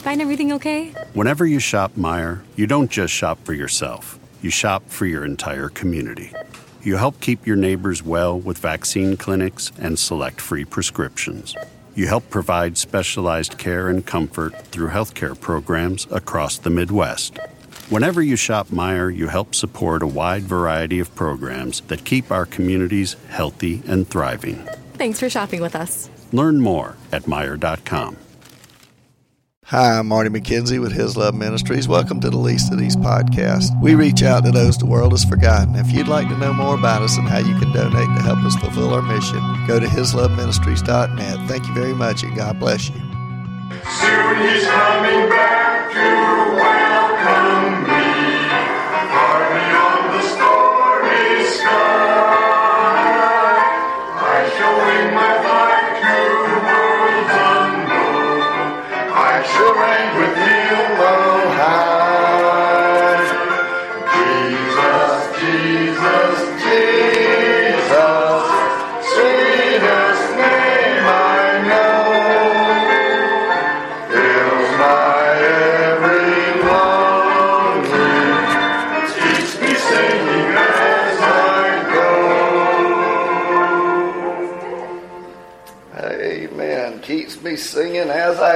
Find everything okay? Whenever you shop Meijer, you don't just shop for yourself, you shop for your entire community. You help keep your neighbors well with vaccine clinics and select free prescriptions. You help provide specialized care and comfort through healthcare programs across the Midwest. Whenever you shop Meijer, you help support a wide variety of programs that keep our communities healthy and thriving. Thanks for shopping with us. Learn more at Meijer.com. Hi, I'm Marty McKenzie with His Love Ministries. Welcome to the Least of These podcast. We reach out to those the world has forgotten. If you'd like to know more about us and how you can donate to help us fulfill our mission, go to hisloveministries.net. Thank you very much and God bless you. Soon he's coming back to welcome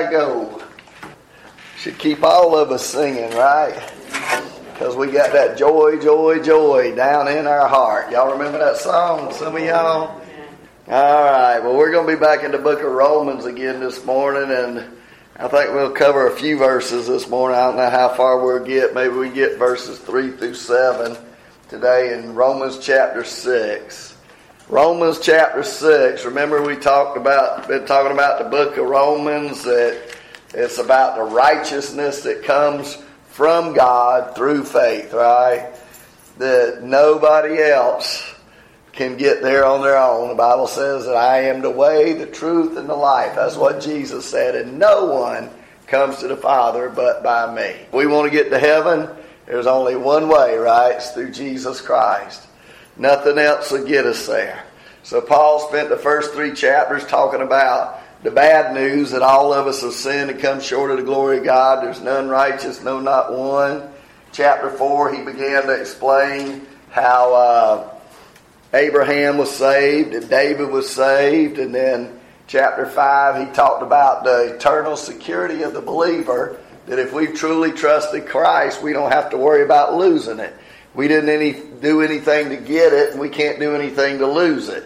I go. Should keep all of us singing, right? Because we got that joy, joy, joy down in our heart. Y'all remember that song? Some of y'all? All right. Well, we're going to be back in the book of Romans again this morning, and I think we'll cover a few verses this morning. I don't know how far we'll get. Maybe we get verses 3 through 7 today in Romans chapter 6. Romans chapter 6. Remember we talked about been talking about the book of Romans that it's about the righteousness that comes from God through faith, right? That nobody else can get there on their own. The Bible says that I am the way, the truth, and the life. That's what Jesus said. And no one comes to the Father but by me. If We want to get to heaven. There's only one way, right? It's through Jesus Christ. Nothing else will get us there. So Paul spent the first three chapters talking about the bad news that all of us have sinned and come short of the glory of God. There's none righteous, no, not one. Chapter 4, he began to explain how uh, Abraham was saved and David was saved. And then chapter 5, he talked about the eternal security of the believer that if we've truly trusted Christ, we don't have to worry about losing it. We didn't any, do anything to get it, and we can't do anything to lose it.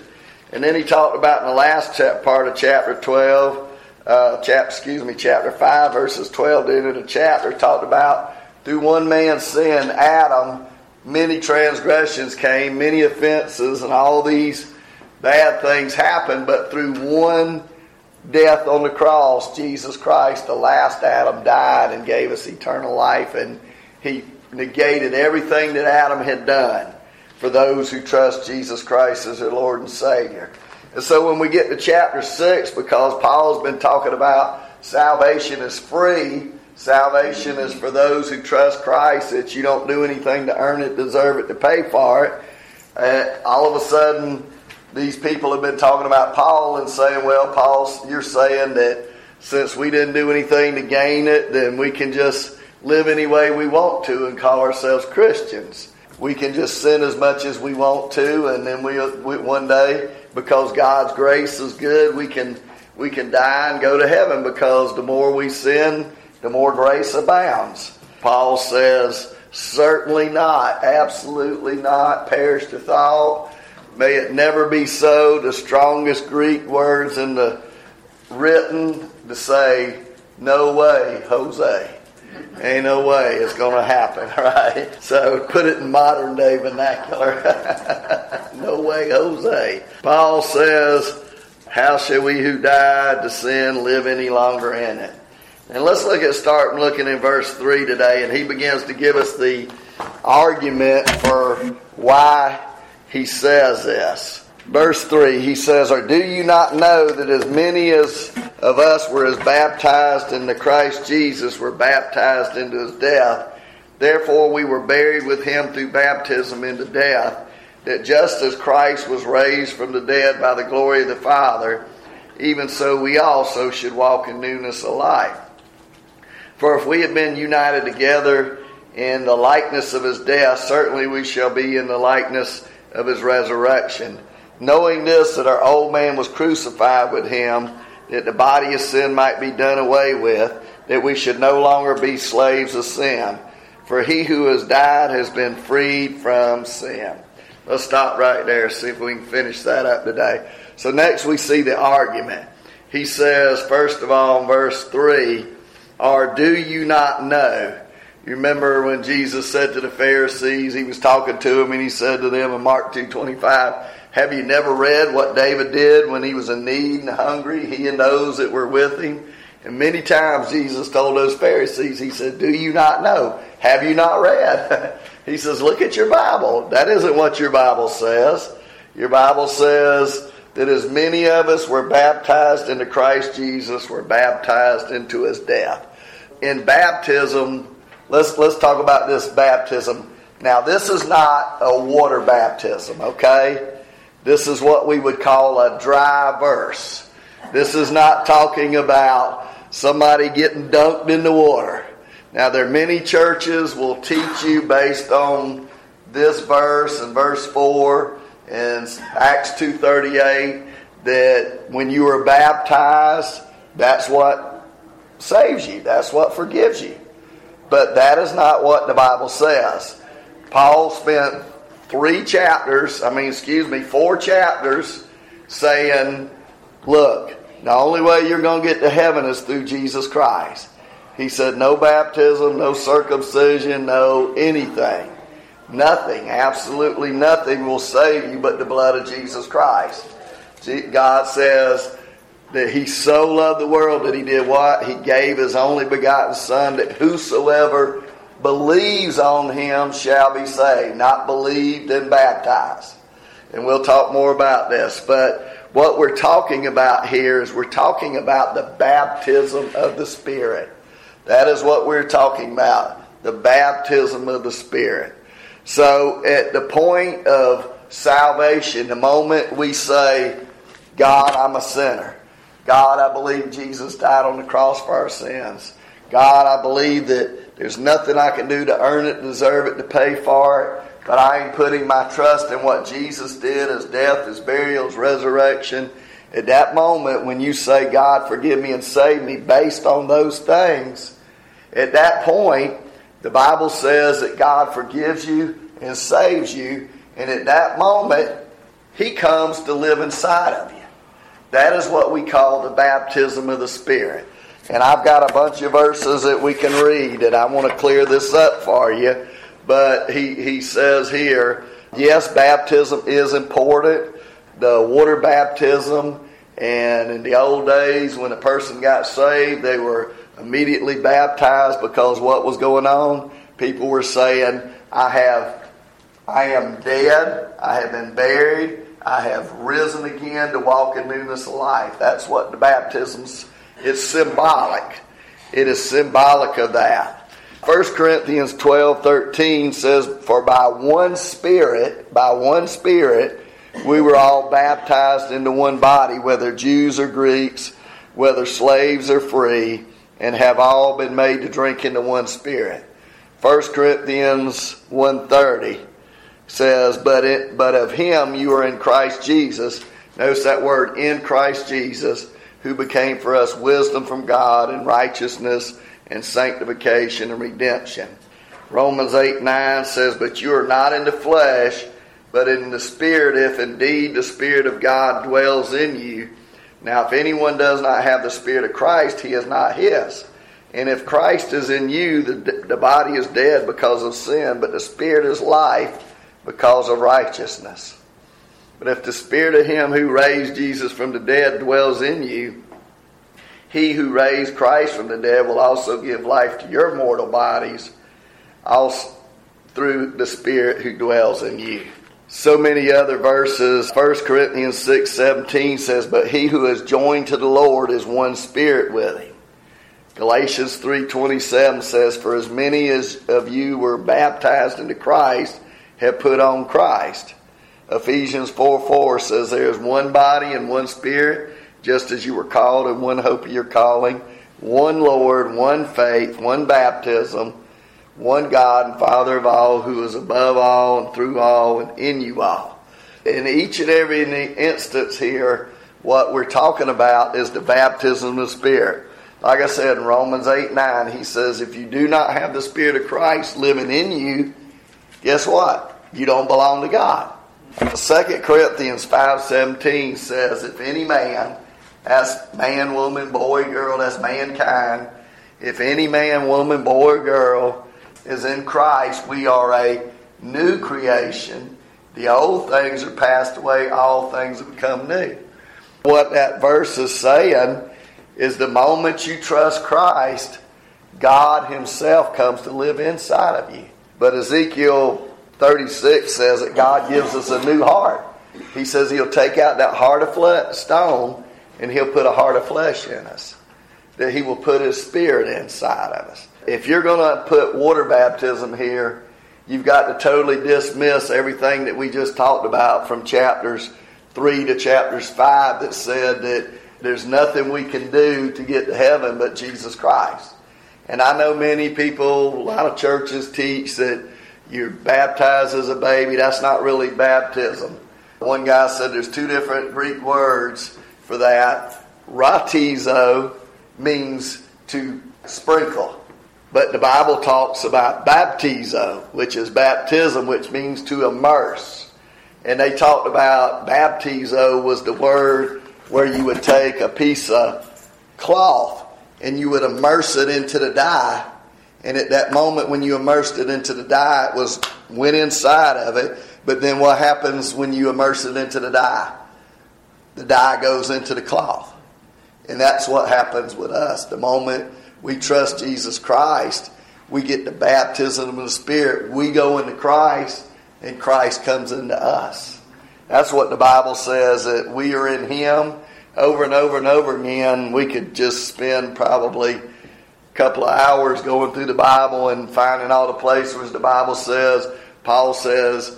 And then he talked about in the last chap- part of chapter 12, uh, chap, excuse me, chapter 5, verses 12 to the end of the chapter, talked about through one man's sin, Adam, many transgressions came, many offenses, and all these bad things happened, but through one death on the cross, Jesus Christ, the last Adam, died and gave us eternal life, and he negated everything that Adam had done for those who trust Jesus Christ as their Lord and Savior. And so when we get to chapter 6, because Paul's been talking about salvation is free, salvation is for those who trust Christ, that you don't do anything to earn it, deserve it, to pay for it. Uh, all of a sudden, these people have been talking about Paul and saying, well, Paul, you're saying that since we didn't do anything to gain it, then we can just live any way we want to and call ourselves Christians. We can just sin as much as we want to, and then we, we one day, because God's grace is good, we can we can die and go to heaven because the more we sin, the more grace abounds. Paul says, certainly not, absolutely not, perish the thought. May it never be so. The strongest Greek words in the written to say, no way, Jose. Ain't no way it's going to happen, right? So put it in modern day vernacular. no way, Jose. Paul says, How shall we who died to sin live any longer in it? And let's look at starting looking in verse 3 today, and he begins to give us the argument for why he says this. Verse 3, he says, Or do you not know that as many as of us were as baptized into Christ Jesus were baptized into his death? Therefore we were buried with him through baptism into death, that just as Christ was raised from the dead by the glory of the Father, even so we also should walk in newness of life. For if we have been united together in the likeness of his death, certainly we shall be in the likeness of his resurrection. Knowing this, that our old man was crucified with him, that the body of sin might be done away with, that we should no longer be slaves of sin. For he who has died has been freed from sin. Let's stop right there, see if we can finish that up today. So next we see the argument. He says, first of all, in verse 3, or do you not know? You remember when Jesus said to the Pharisees, he was talking to them and he said to them in Mark 2.25, have you never read what David did when he was in need and hungry? He and those that were with him. And many times Jesus told those Pharisees, he said, do you not know? Have you not read? he says, look at your Bible. That isn't what your Bible says. Your Bible says that as many of us were baptized into Christ Jesus, were baptized into his death. In baptism, let's let's talk about this baptism. Now, this is not a water baptism, okay? This is what we would call a dry verse. This is not talking about somebody getting dunked in the water. Now, there are many churches will teach you based on this verse and verse 4 and Acts 2.38 that when you are baptized, that's what saves you. That's what forgives you. But that is not what the Bible says. Paul spent three chapters, I mean, excuse me, four chapters saying, look, the only way you're going to get to heaven is through Jesus Christ. He said, no baptism, no circumcision, no anything. Nothing, absolutely nothing will save you but the blood of Jesus Christ. God says that He so loved the world that He did what? He gave His only begotten Son that whosoever believes on Him shall be saved. Not believed and baptized. And we'll talk more about this. But what we're talking about here is we're talking about the baptism of the Spirit. That is what we're talking about. The baptism of the Spirit. So at the point of salvation, the moment we say, God, I'm a sinner. God, I believe Jesus died on the cross for our sins. God, I believe that there's nothing I can do to earn it, deserve it, to pay for it. But I am putting my trust in what Jesus did, his death, his burial, his resurrection. At that moment, when you say, God, forgive me and save me, based on those things, at that point, the Bible says that God forgives you and saves you, and at that moment, He comes to live inside of you. That is what we call the baptism of the Spirit. And I've got a bunch of verses that we can read, and I want to clear this up for you. But he, he says here, yes, baptism is important. The water baptism, and in the old days when a person got saved, they were immediately baptized because what was going on? People were saying, I have I am dead, I have been buried, I have risen again to walk in newness of life. That's what the baptism's it's symbolic. It is symbolic of that. 1 Corinthians 12 13 says, For by one Spirit, by one Spirit, we were all baptized into one body, whether Jews or Greeks, whether slaves or free and have all been made to drink into one spirit. 1 Corinthians 1.30 says, but, it, but of him you are in Christ Jesus. Notice that word, in Christ Jesus, who became for us wisdom from God and righteousness and sanctification and redemption. Romans 8 9 says, But you are not in the flesh, but in the Spirit, if indeed the Spirit of God dwells in you. Now, if anyone does not have the Spirit of Christ, he is not his. And if Christ is in you, the, the body is dead because of sin, but the Spirit is life because of righteousness. But if the Spirit of Him who raised Jesus from the dead dwells in you, He who raised Christ from the dead will also give life to your mortal bodies, also through the Spirit who dwells in you. So many other verses. 1 Corinthians 6 17 says, But he who is joined to the Lord is one spirit with him. Galatians 3:27 says, "For as many as of you were baptized into Christ have put on Christ." Ephesians 4 4 says, There is one body and one spirit, just as you were called in one hope of your calling, one Lord, one faith, one baptism, one God and Father of all, who is above all and through all and in you all. In each and every instance here, what we're talking about is the baptism of the Spirit. Like I said in Romans 8 9, he says, If you do not have the Spirit of Christ living in you, guess what? You don't belong to God. 2 Corinthians 5 17 says, If any man, that's man, woman, boy, girl, that's mankind, if any man, woman, boy, girl is in Christ, we are a new creation. The old things are passed away, all things have become new. What that verse is saying is the moment you trust Christ, God Himself comes to live inside of you. But Ezekiel 36 says that God gives us a new heart. He says He'll take out that heart of stone and He'll put a heart of flesh in us. That He will put His Spirit inside of us. If you're going to put water baptism here, you've got to totally dismiss everything that we just talked about from chapters 3 to chapters 5 that said that there's nothing we can do to get to heaven but Jesus Christ. And I know many people, a lot of churches teach that you're baptized as a baby. That's not really baptism. One guy said there's two different Greek words for that. Rhantizo means to sprinkle. But the Bible talks about baptizo, which is baptism, which means to immerse. And they talked about baptizo was the word where you would take a piece of cloth and you would immerse it into the dye. And at that moment when you immersed it into the dye, it was went inside of it. But then what happens when you immerse it into the dye? The dye goes into the cloth. And that's what happens with us. The moment we trust Jesus Christ, we get the baptism of the Spirit. We go into Christ, and Christ comes into us. That's what the Bible says that we are in Him over and over and over again. We could just spend probably a couple of hours going through the Bible and finding all the places the Bible says, Paul says,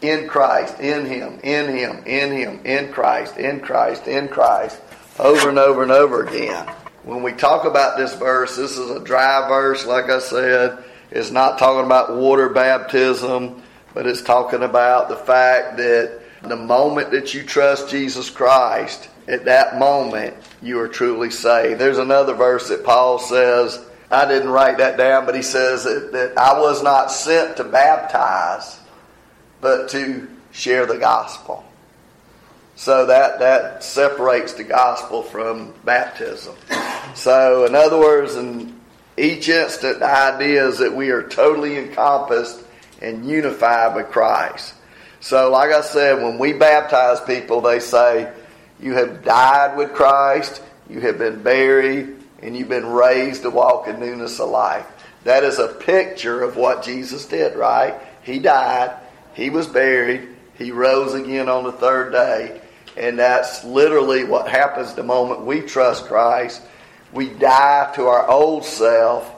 in Christ, in Him, in Him, in Him, in Christ, in Christ, in Christ, over and over and over again. When we talk about this verse, this is a dry verse, like I said. It's not talking about water baptism, but it's talking about the fact that the moment that you trust Jesus Christ, at that moment, you are truly saved. There's another verse that Paul says, I didn't write that down, but he says that, that I was not sent to baptize, but to share the gospel. So that, that separates the gospel from baptism. So, in other words, in each instant, the idea is that we are totally encompassed and unified with Christ. So, like I said, when we baptize people, they say, You have died with Christ, you have been buried, and you've been raised to walk in newness of life. That is a picture of what Jesus did, right? He died, he was buried, he rose again on the third day. And that's literally what happens the moment we trust Christ. We die to our old self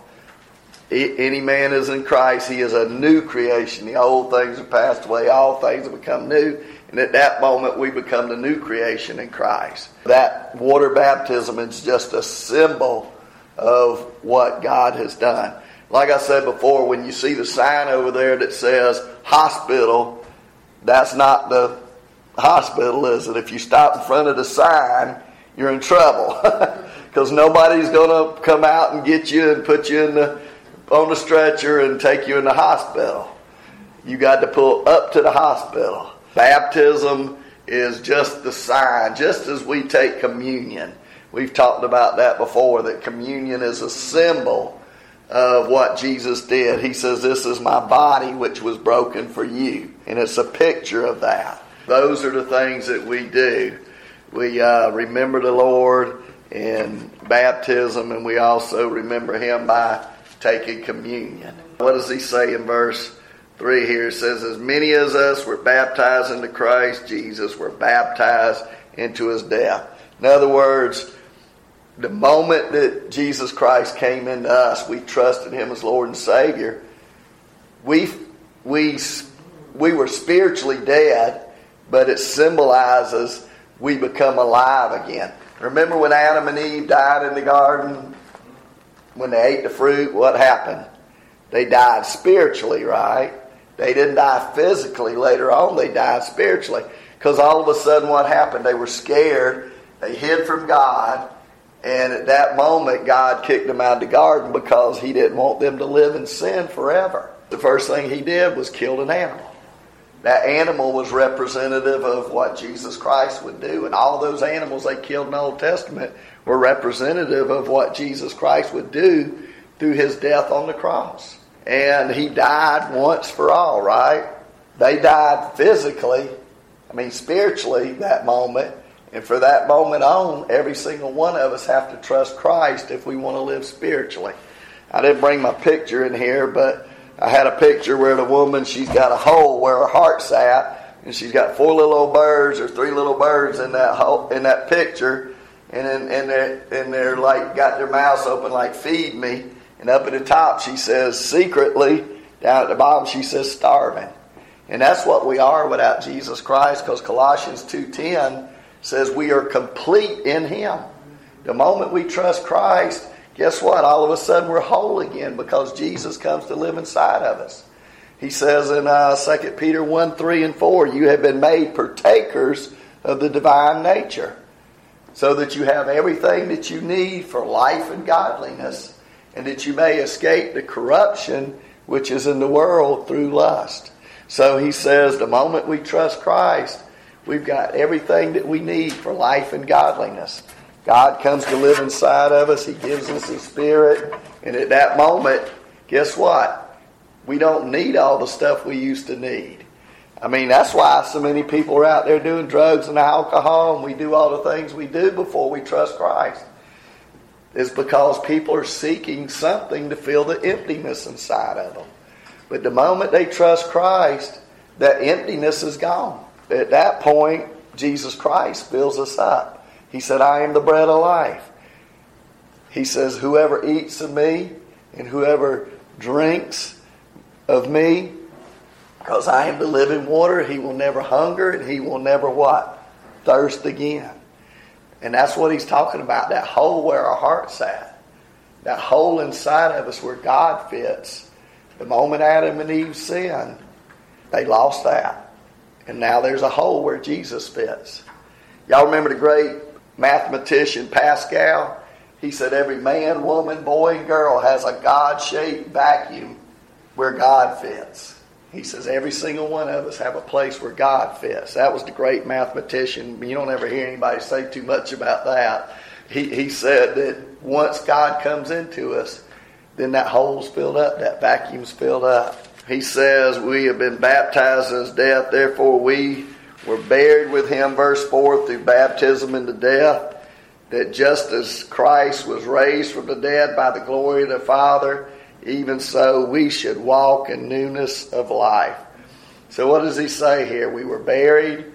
any man is in Christ, he is a new creation. The old things are passed away, all things have become new. And at that moment, we become the new creation in Christ. That water baptism is just a symbol of what God has done. Like I said before, when you see the sign over there that says hospital, that's not the hospital, is it? If you stop in front of the sign, you're in trouble. Because nobody's going to come out and get you and put you in the on the stretcher and take you in the hospital. You got to pull up to the hospital. Baptism is just the sign, just as we take communion. We've talked about that before, that communion is a symbol of what Jesus did. He says, This is my body which was broken for you. And it's a picture of that. Those are the things that we do. We uh, remember the Lord in baptism, and we also remember him by taking communion. What does he say in verse 3 here? Says, As many as us were baptized into Christ Jesus were baptized into his death. In other words, the moment that Jesus Christ came into us, we trusted him as Lord and Savior. We, we, we were spiritually dead, but it symbolizes we become alive again. Remember when Adam and Eve died in the garden? When they ate the fruit, what happened? They died spiritually, right? They didn't die physically later on, they died spiritually. Because all of a sudden, what happened? They were scared, they hid from God, and at that moment, God kicked them out of the garden because He didn't want them to live in sin forever. The first thing He did was killed an animal that animal was representative of what Jesus Christ would do. And all those animals they killed in the Old Testament were representative of what Jesus Christ would do through his death on the cross. And he died once for all, right? They died physically, I mean spiritually, that moment. And for that moment on, every single one of us have to trust Christ if we want to live spiritually. I didn't bring my picture in here, but I had a picture where the woman she's got a hole where her heart's at, and she's got four little old birds or three little birds in that hole, in that picture, and in, and they're and they're like got their mouths open like feed me, and up at the top she says secretly, down at the bottom she says starving, and that's what we are without Jesus Christ, because Colossians two ten says we are complete in Him. The moment we trust Christ guess what? All of a sudden we're whole again because Jesus comes to live inside of us. He says in uh, 2 Peter 1 3 and 4, you have been made partakers of the divine nature, so that you have everything that you need for life and godliness, and that you may escape the corruption which is in the world through lust. So he says, the moment we trust Christ, we've got everything that we need for life and godliness. God comes to live inside of us. He gives us His Spirit. And at that moment, guess what? We don't need all the stuff we used to need. I mean, that's why so many people are out there doing drugs and alcohol, and we do all the things we do before we trust Christ. It's because people are seeking something to fill the emptiness inside of them. But the moment they trust Christ, that emptiness is gone. At that point, Jesus Christ fills us up. He said, I am the bread of life. He says, Whoever eats of me and whoever drinks of me, because I am the living water, he will never hunger and he will never what? Thirst again. And that's what he's talking about that hole where our heart's at. That hole inside of us where God fits. The moment Adam and Eve sinned, they lost that. And now there's a hole where Jesus fits. Y'all remember the great mathematician Pascal, he said every man, woman, boy, and girl has a God shaped vacuum where God fits. He says every single one of us have a place where God fits. That was the great mathematician. You don't ever hear anybody say too much about that. He, he said that once God comes into us, then that hole's filled up, that vacuum's filled up. He says, We have been baptized in his death, therefore we were buried with him, verse 4, through baptism into death, that just as Christ was raised from the dead by the glory of the Father, even so we should walk in newness of life. So, what does he say here? We were buried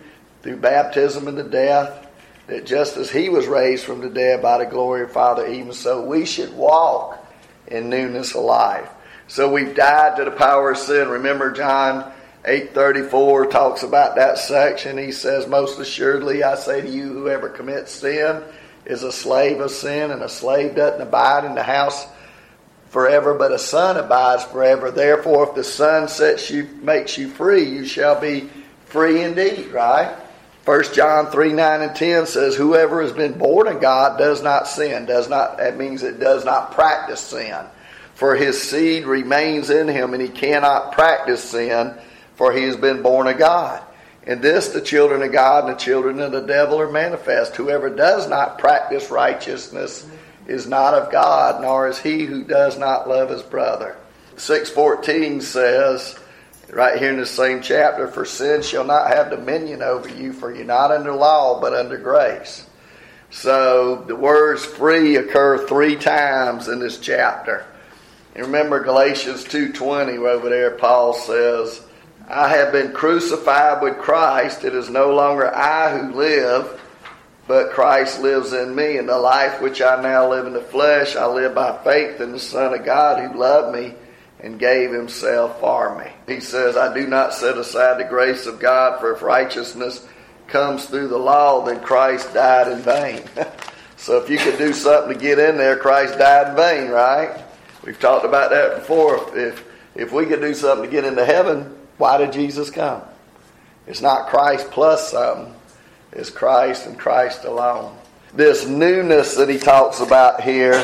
through baptism into death, that just as he was raised from the dead by the glory of Father, even so we should walk in newness of life. So, we've died to the power of sin. Remember, John 834 talks about that section. He says, Most assuredly, I say to you, whoever commits sin is a slave of sin, and a slave doesn't abide in the house forever, but a son abides forever. Therefore, if the son sets you, makes you free, you shall be free indeed, right? 1 John 3 9 and 10 says, Whoever has been born of God does not sin. Does not, that means it does not practice sin. For his seed remains in him, and he cannot practice sin for he has been born of God. In this, the children of God and the children of the devil are manifest. Whoever does not practice righteousness is not of God, nor is he who does not love his brother. 614 says, right here in the same chapter, For sin shall not have dominion over you, for you're not under law, but under grace. So the words free occur three times in this chapter. And remember Galatians 2.20 over there, Paul says, I have been crucified with Christ. It is no longer I who live, but Christ lives in me. And the life which I now live in the flesh, I live by faith in the Son of God who loved me and gave himself for me. He says, I do not set aside the grace of God, for if righteousness comes through the law, then Christ died in vain. so if you could do something to get in there, Christ died in vain, right? We've talked about that before. If if we could do something to get into heaven, why did Jesus come? It's not Christ plus something. It's Christ and Christ alone. This newness that he talks about here,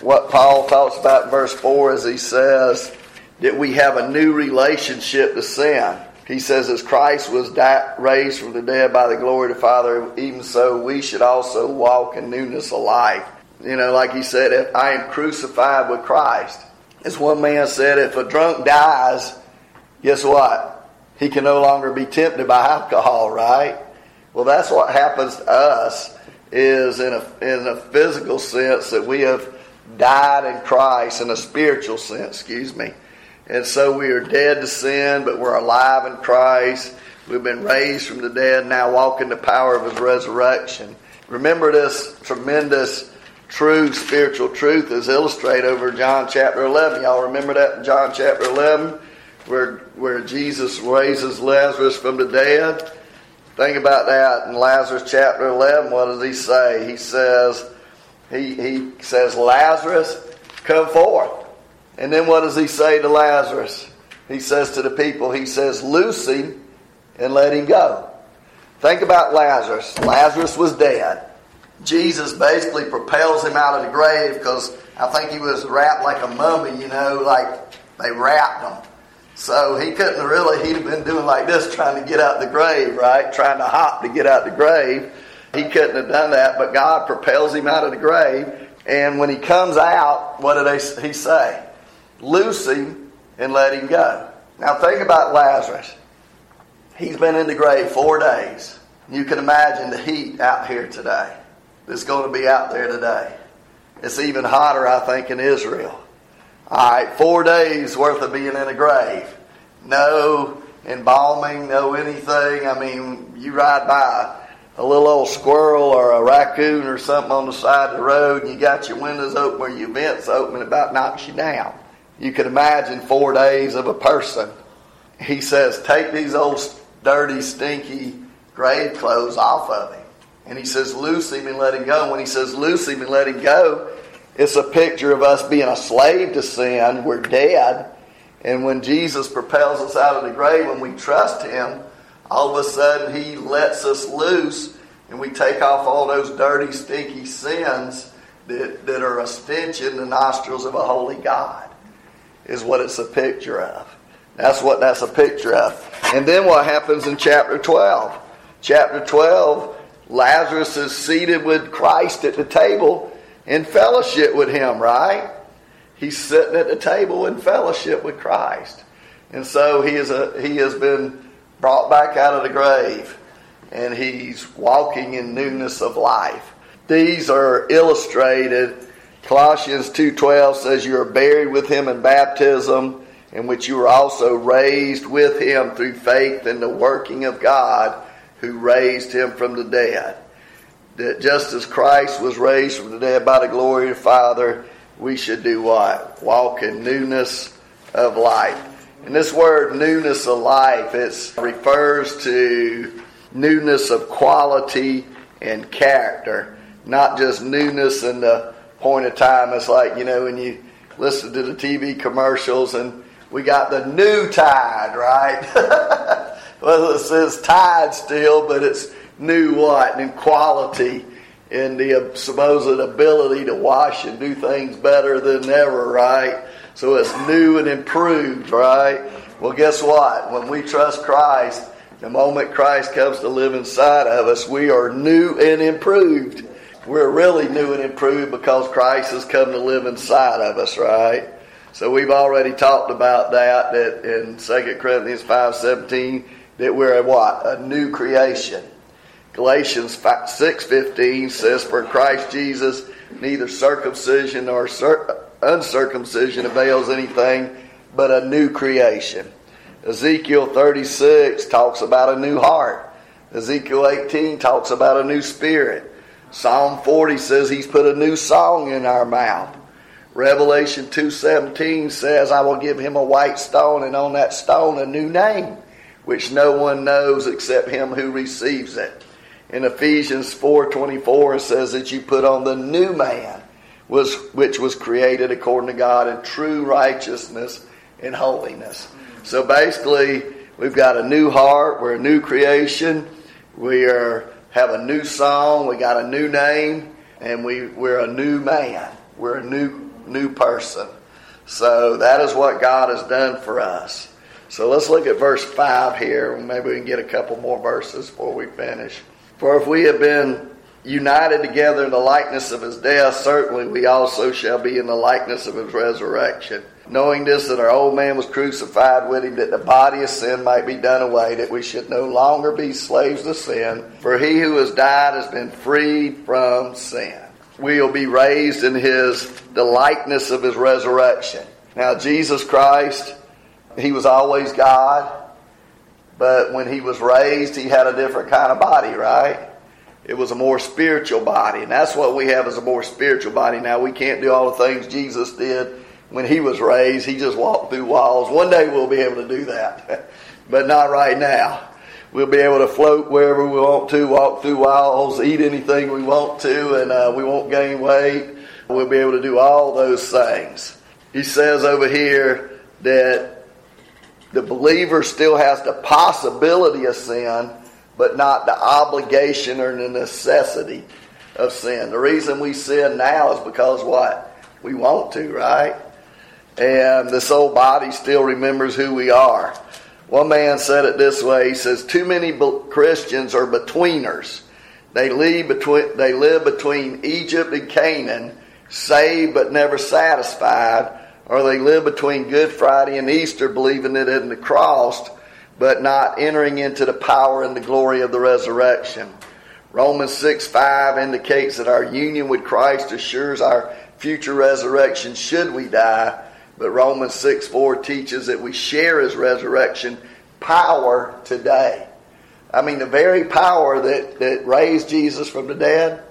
what Paul talks about in verse 4 is he says that we have a new relationship to sin. He says, as Christ was raised from the dead by the glory of the Father, even so we should also walk in newness of life. You know, like he said, if I am crucified with Christ. As one man said, if a drunk dies, guess what? He can no longer be tempted by alcohol, right? Well, that's what happens to us is in a, in a physical sense that we have died in Christ, in a spiritual sense, excuse me. And so we are dead to sin, but we're alive in Christ. We've been raised from the dead, now walk in the power of his resurrection. Remember this tremendous true spiritual truth is illustrated over John chapter 11. Y'all remember that in John chapter 11 where, where Jesus raises Lazarus from the dead? Think about that in Lazarus chapter 11. What does he say? He says, he, he says, Lazarus, come forth. And then what does he say to Lazarus? He says to the people, he says, Loose him and let him go. Think about Lazarus. Lazarus was dead. Jesus basically propels him out of the grave because I think he was wrapped like a mummy, you know, like they wrapped him. So he couldn't really, he'd have been doing like this trying to get out the grave, right? Trying to hop to get out the grave. He couldn't have done that, but God propels him out of the grave. And when he comes out, what did he say? Loose him and let him go. Now think about Lazarus. He's been in the grave four days. You can imagine the heat out here today that's going to be out there today. It's even hotter, I think, in Israel. All right, four days worth of being in a grave. No embalming, no anything. I mean, you ride by a little old squirrel or a raccoon or something on the side of the road and you got your windows open or your vents open, it about knocks you down. You can imagine four days of a person. He says, Take these old dirty, stinky grave clothes off of him. And he says, loose him and let him go. When he says, loose him and let him go, it's a picture of us being a slave to sin. We're dead. And when Jesus propels us out of the grave, when we trust him, all of a sudden he lets us loose and we take off all those dirty, stinky sins that, that are a stench in the nostrils of a holy God, is what it's a picture of. That's what that's a picture of. And then what happens in chapter 12? Chapter 12 Lazarus is seated with Christ at the table in fellowship with him, right? He's sitting at the table in fellowship with Christ. And so he, is a, he has been brought back out of the grave and he's walking in newness of life. These are illustrated. Colossians 2:12 says you are buried with him in baptism in which you were also raised with him through faith in the working of God who raised him from the dead. That just as Christ was raised from the dead by the glory of the Father, we should do what? Walk in newness of life. And this word newness of life, it refers to newness of quality and character, not just newness in the point of time. It's like, you know, when you listen to the TV commercials and we got the new tide, right? well, it says tide still, but it's new what? And quality and the supposed ability to wash and do things better than ever, right? So it's new and improved, right? Well, guess what? When we trust Christ, the moment Christ comes to live inside of us, we are new and improved. We're really new and improved because Christ has come to live inside of us, right? So we've already talked about that, that in 2 Corinthians 5.17 that we're a what? A new creation. Galatians 6:15 says, "For Christ Jesus, neither circumcision nor uncircumcision avails anything, but a new creation." Ezekiel 36 talks about a new heart. Ezekiel 18 talks about a new spirit. Psalm 40 says he's put a new song in our mouth. Revelation 2:17 says, "I will give him a white stone and on that stone a new name, which no one knows except him who receives it." In Ephesians 4:24 it says that you put on the new man was which was created according to God in true righteousness and holiness. So basically, we've got a new heart, we're a new creation, we are have a new song, we got a new name, and we, we're a new man. We're a new new person. So that is what God has done for us. So let's look at verse 5 here. Maybe we can get a couple more verses before we finish. For if we have been united together in the likeness of his death, certainly we also shall be in the likeness of his resurrection. Knowing this, that our old man was crucified with him, that the body of sin might be done away, that we should no longer be slaves to sin. For he who has died has been freed from sin. We'll be raised in his the likeness of his resurrection. Now, Jesus Christ, he was always God, but when he was raised, he had a different kind of body, right? It was a more spiritual body, and that's what we have as a more spiritual body. Now, we can't do all the things Jesus did when he was raised. He just walked through walls. One day we'll be able to do that, but not right now. We'll be able to float wherever we want to, walk through walls, eat anything we want to, and uh, we won't gain weight. We'll be able to do all those things. He says over here that the believer still has the possibility of sin, but not the obligation or the necessity of sin. The reason we sin now is because what? We want to, right? And this old body still remembers who we are. One man said it this way. He says, "Too many Christians are betweeners. They live between they live between Egypt and Canaan, saved but never satisfied, or they live between Good Friday and Easter, believing it in the cross, but not entering into the power and the glory of the resurrection." Romans 6 5 indicates that our union with Christ assures our future resurrection should we die but Romans 6 4 teaches that we share his resurrection power today. I mean, the very power that, that raised Jesus from the dead,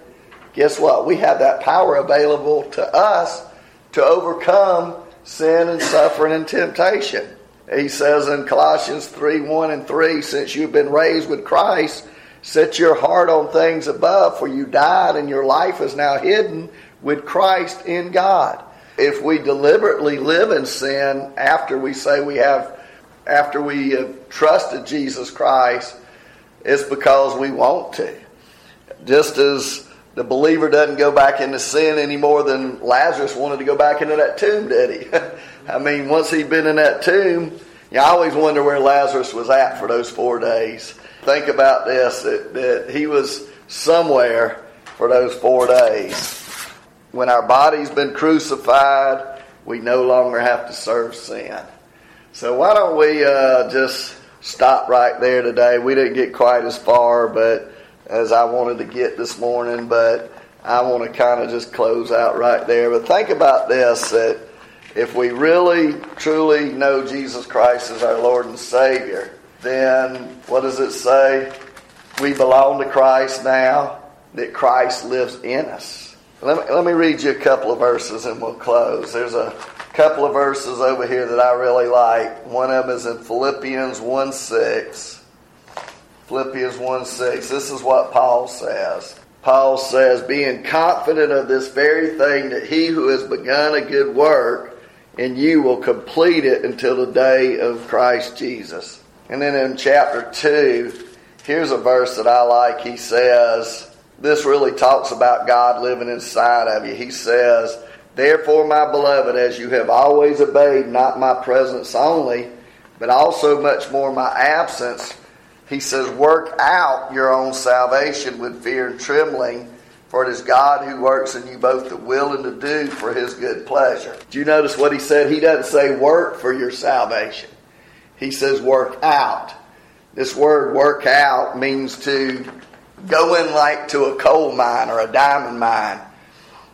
guess what? We have that power available to us to overcome sin and suffering and temptation. He says in Colossians 3 1 and 3, since you've been raised with Christ, set your heart on things above, for you died and your life is now hidden with Christ in God if we deliberately live in sin after we say we have, after we have trusted Jesus Christ, it's because we want to. Just as the believer doesn't go back into sin any more than Lazarus wanted to go back into that tomb, did he? I mean, once he'd been in that tomb, you always wonder where Lazarus was at for those four days. Think about this that, that he was somewhere for those four days. When our body's been crucified, we no longer have to serve sin. So why don't we uh, just stop right there today? We didn't get quite as far, but as I wanted to get this morning, but I want to kind of just close out right there. But think about this: that if we really truly know Jesus Christ as our Lord and Savior, then what does it say? We belong to Christ now. That Christ lives in us. Let me, let me read you a couple of verses and we'll close. There's a couple of verses over here that I really like. One of them is in Philippians 1 6. Philippians 1 6. This is what Paul says. Paul says, being confident of this very thing, that he who has begun a good work and you will complete it until the day of Christ Jesus. And then in chapter 2, here's a verse that I like. He says, this really talks about God living inside of you. He says, Therefore, my beloved, as you have always obeyed not my presence only, but also much more my absence, he says, Work out your own salvation with fear and trembling, for it is God who works in you both to will and to do for his good pleasure. Do you notice what he said? He doesn't say work for your salvation, he says work out. This word work out means to go in like to a coal mine or a diamond mine.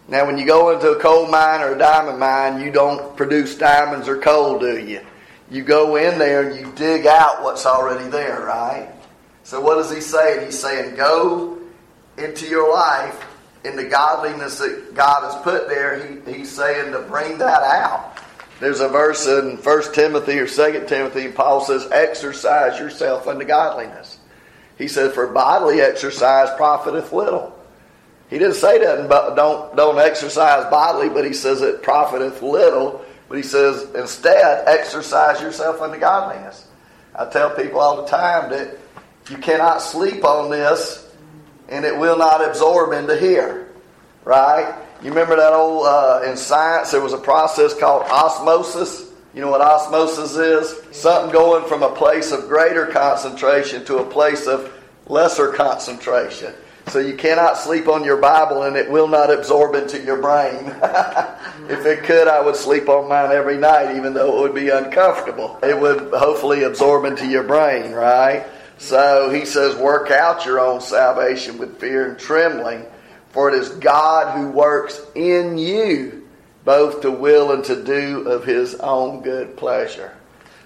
Now, when you go into a coal mine or a diamond mine, you don't produce diamonds or coal, do you? You go in there and you dig out what's already there, right? So, what is he saying? He's saying, go into your life in the godliness that God has put there. He, he's saying to bring that out. There's a verse in 1 Timothy or 2 Timothy, Paul says, exercise yourself unto godliness. He said, for bodily exercise profiteth little. He didn't say that, don't, don't exercise bodily, but he says it profiteth little. But he says, instead, exercise yourself unto godliness. I tell people all the time that you cannot sleep on this and it will not absorb into here. Right? You remember that old, uh, in science, there was a process called osmosis. You know what osmosis is? Something going from a place of greater concentration to a place of lesser concentration. So you cannot sleep on your Bible and it will not absorb into your brain. if it could, I would sleep on mine every night, even though it would be uncomfortable. It would hopefully absorb into your brain, right? So he says, work out your own salvation with fear and trembling, for it is God who works in you both to will and to do of his own good pleasure.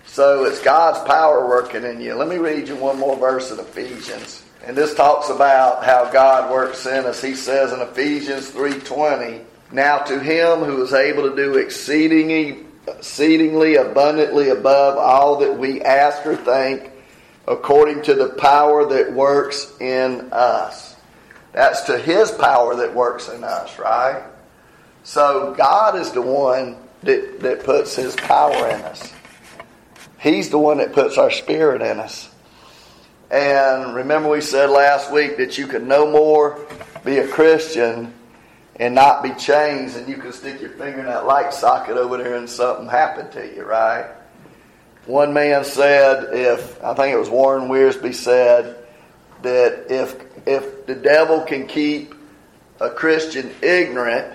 So it's God's power working in you. Let me read you one more verse of Ephesians. And this talks about how God works in us. He says in Ephesians 3:20, "Now to him who is able to do exceedingly exceedingly abundantly above all that we ask or think, according to the power that works in us." That's to his power that works in us, right? So God is the one that, that puts his power in us. He's the one that puts our spirit in us. And remember, we said last week that you can no more be a Christian and not be changed, and you can stick your finger in that light socket over there and something happened to you, right? One man said, if I think it was Warren Wiersbe said that if if the devil can keep a Christian ignorant,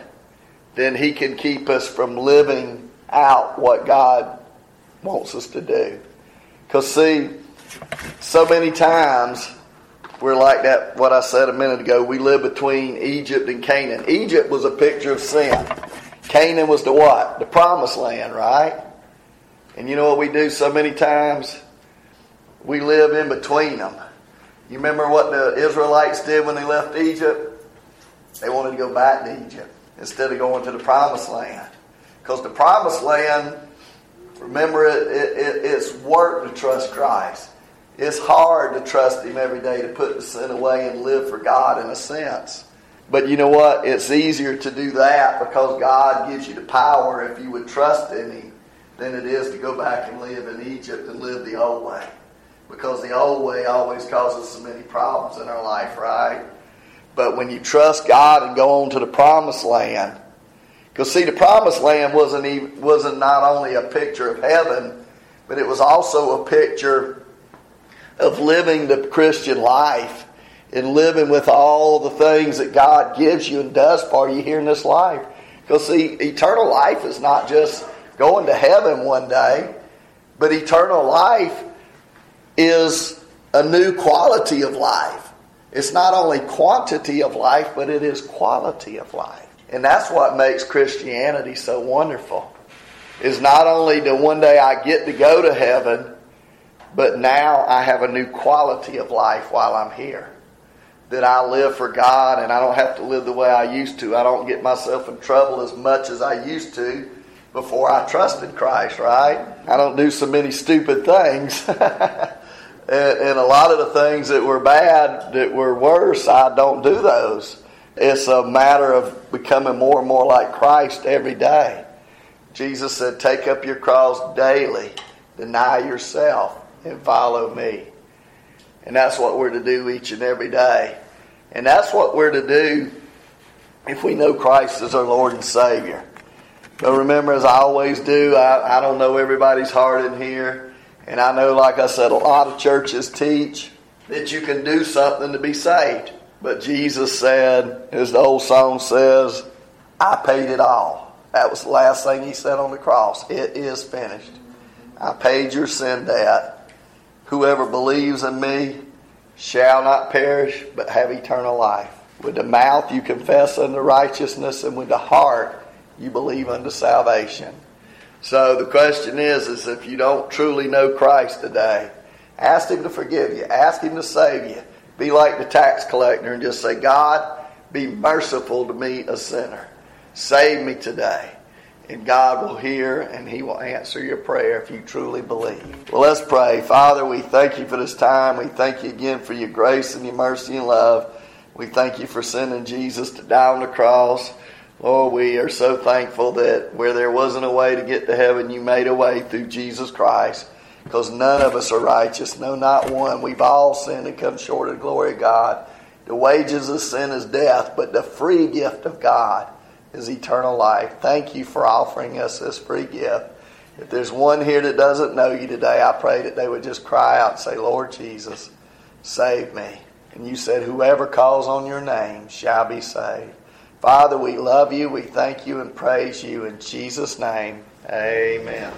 then he can keep us from living out what God wants us to do. Because see, so many times we're like that, what I said a minute ago, we live between Egypt and Canaan. Egypt was a picture of sin. Canaan was the what? The promised land, right? And you know what we do so many times? We live in between them. You remember what the Israelites did when they left Egypt? They wanted to go back to Egypt instead of going to the promised land. Because the promised land, remember, it, it, it, it's work to trust Christ. It's hard to trust Him every day to put the sin away and live for God in a sense. But you know what? It's easier to do that because God gives you the power if you would trust in Him than it is to go back and live in Egypt and live the old way. Because the old way always causes so many problems in our life, right? But when you trust God and go on to the promised land, because see, the promised land wasn't even, wasn't not only a picture of heaven, but it was also a picture of living the Christian life and living with all the things that God gives you and does for you here in this life. Because see, eternal life is not just going to heaven one day, but eternal life is a new quality of life. It's not only quantity of life, but it is quality of life. And that's what makes Christianity so wonderful. Is not only that one day I get to go to heaven, but now I have a new quality of life while I'm here. That I live for God and I don't have to live the way I used to. I don't get myself in trouble as much as I used to before I trusted Christ, right? I don't do so many stupid things. And, and, a lot of the things that were bad, that were worse, I don't do those. It's a matter of becoming more and more like Christ every day. Jesus said, Take up your cross daily, deny yourself, and follow me. And that's what we're to do each and every day. And that's what we're to do if we know Christ as our Lord and Savior. But remember, as I always do, I, I don't know everybody's heart in here. And I know, like I said, a lot of churches teach that you can do something to be saved. But Jesus said, as the old song says, I paid it all. That was the last thing he said on the cross. It is finished. I paid your sin debt. Whoever believes in me shall not perish, but have eternal life. With the mouth you confess unto righteousness, and with the heart you believe unto salvation. So the question is, is if you don't truly know Christ today, ask Him to forgive you. Ask Him to save you. Be like the tax collector and just say, God, be merciful to me, a sinner. Save me today. And God will hear and He will answer your prayer if you truly believe. Well, let's pray. Father, we thank you for this time. We thank you again for your grace and your mercy and love. We thank you for sending Jesus to die on the cross. Lord, we are so thankful that where there wasn't a way to get to heaven, you made a way through Jesus Christ. Because none of us are righteous, no, not one. We've all sinned and come short of the glory of God. The wages of sin is death, but the free gift of God is eternal life. Thank you for offering us this free gift. If there's one here that doesn't know you today, I pray that they would just cry out and say, Lord Jesus, save me. And you said, Whoever calls on your name shall be saved. Father, we love you, we thank you, and praise you. In Jesus' name, amen.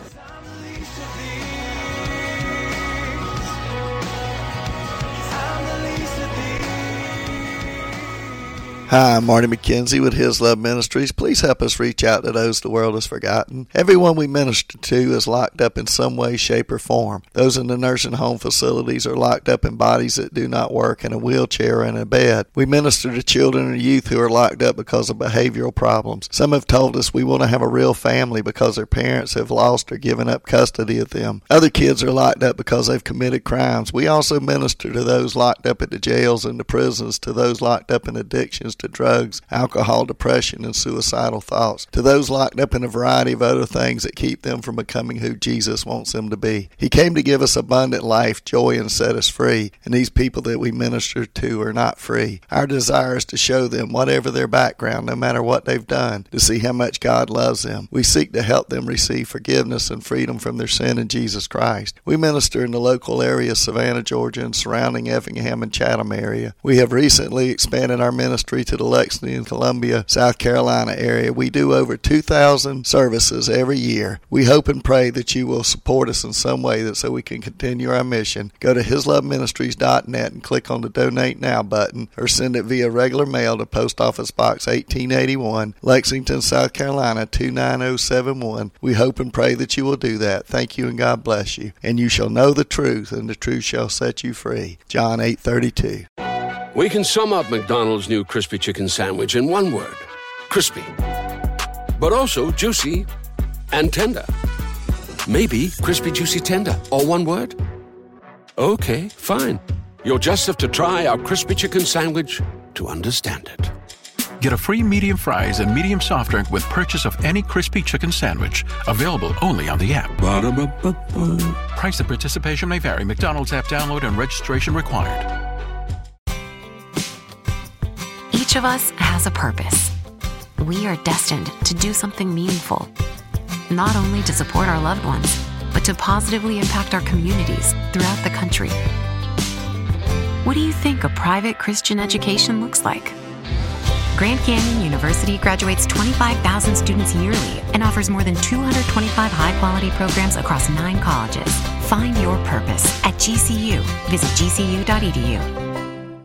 Hi, I'm Marty McKenzie with His Love Ministries. Please help us reach out to those the world has forgotten. Everyone we minister to is locked up in some way, shape, or form. Those in the nursing home facilities are locked up in bodies that do not work in a wheelchair and a bed. We minister to children and youth who are locked up because of behavioral problems. Some have told us we want to have a real family because their parents have lost or given up custody of them. Other kids are locked up because they've committed crimes. We also minister to those locked up at the jails and the prisons, to those locked up in addictions to drugs, alcohol, depression, and suicidal thoughts, to those locked up in a variety of other things that keep them from becoming who Jesus wants them to be. He came to give us abundant life, joy, and set us free, and these people that we minister to are not free. Our desire is to show them, whatever their background, no matter what they've done, to see how much God loves them. We seek to help them receive forgiveness and freedom from their sin in Jesus Christ. We minister in the local area of Savannah, Georgia, and surrounding Effingham and Chatham area. We have recently expanded our ministry to the Lexington, Columbia, South Carolina area. We do over 2,000 services every year. We hope and pray that you will support us in some way that so we can continue our mission. Go to hisloveministries.net and click on the donate now button or send it via regular mail to Post Office Box 1881, Lexington, South Carolina 29071. We hope and pray that you will do that. Thank you and God bless you. And you shall know the truth and the truth shall set you free. John 8:32. We can sum up McDonald's new crispy chicken sandwich in one word crispy. But also juicy and tender. Maybe crispy, juicy, tender, all one word? Okay, fine. You'll just have to try our crispy chicken sandwich to understand it. Get a free medium fries and medium soft drink with purchase of any crispy chicken sandwich. Available only on the app. Ba-da-ba-ba-ba. Price and participation may vary. McDonald's app download and registration required. Of us has a purpose. We are destined to do something meaningful, not only to support our loved ones, but to positively impact our communities throughout the country. What do you think a private Christian education looks like? Grand Canyon University graduates 25,000 students yearly and offers more than 225 high quality programs across nine colleges. Find your purpose at GCU. Visit gcu.edu.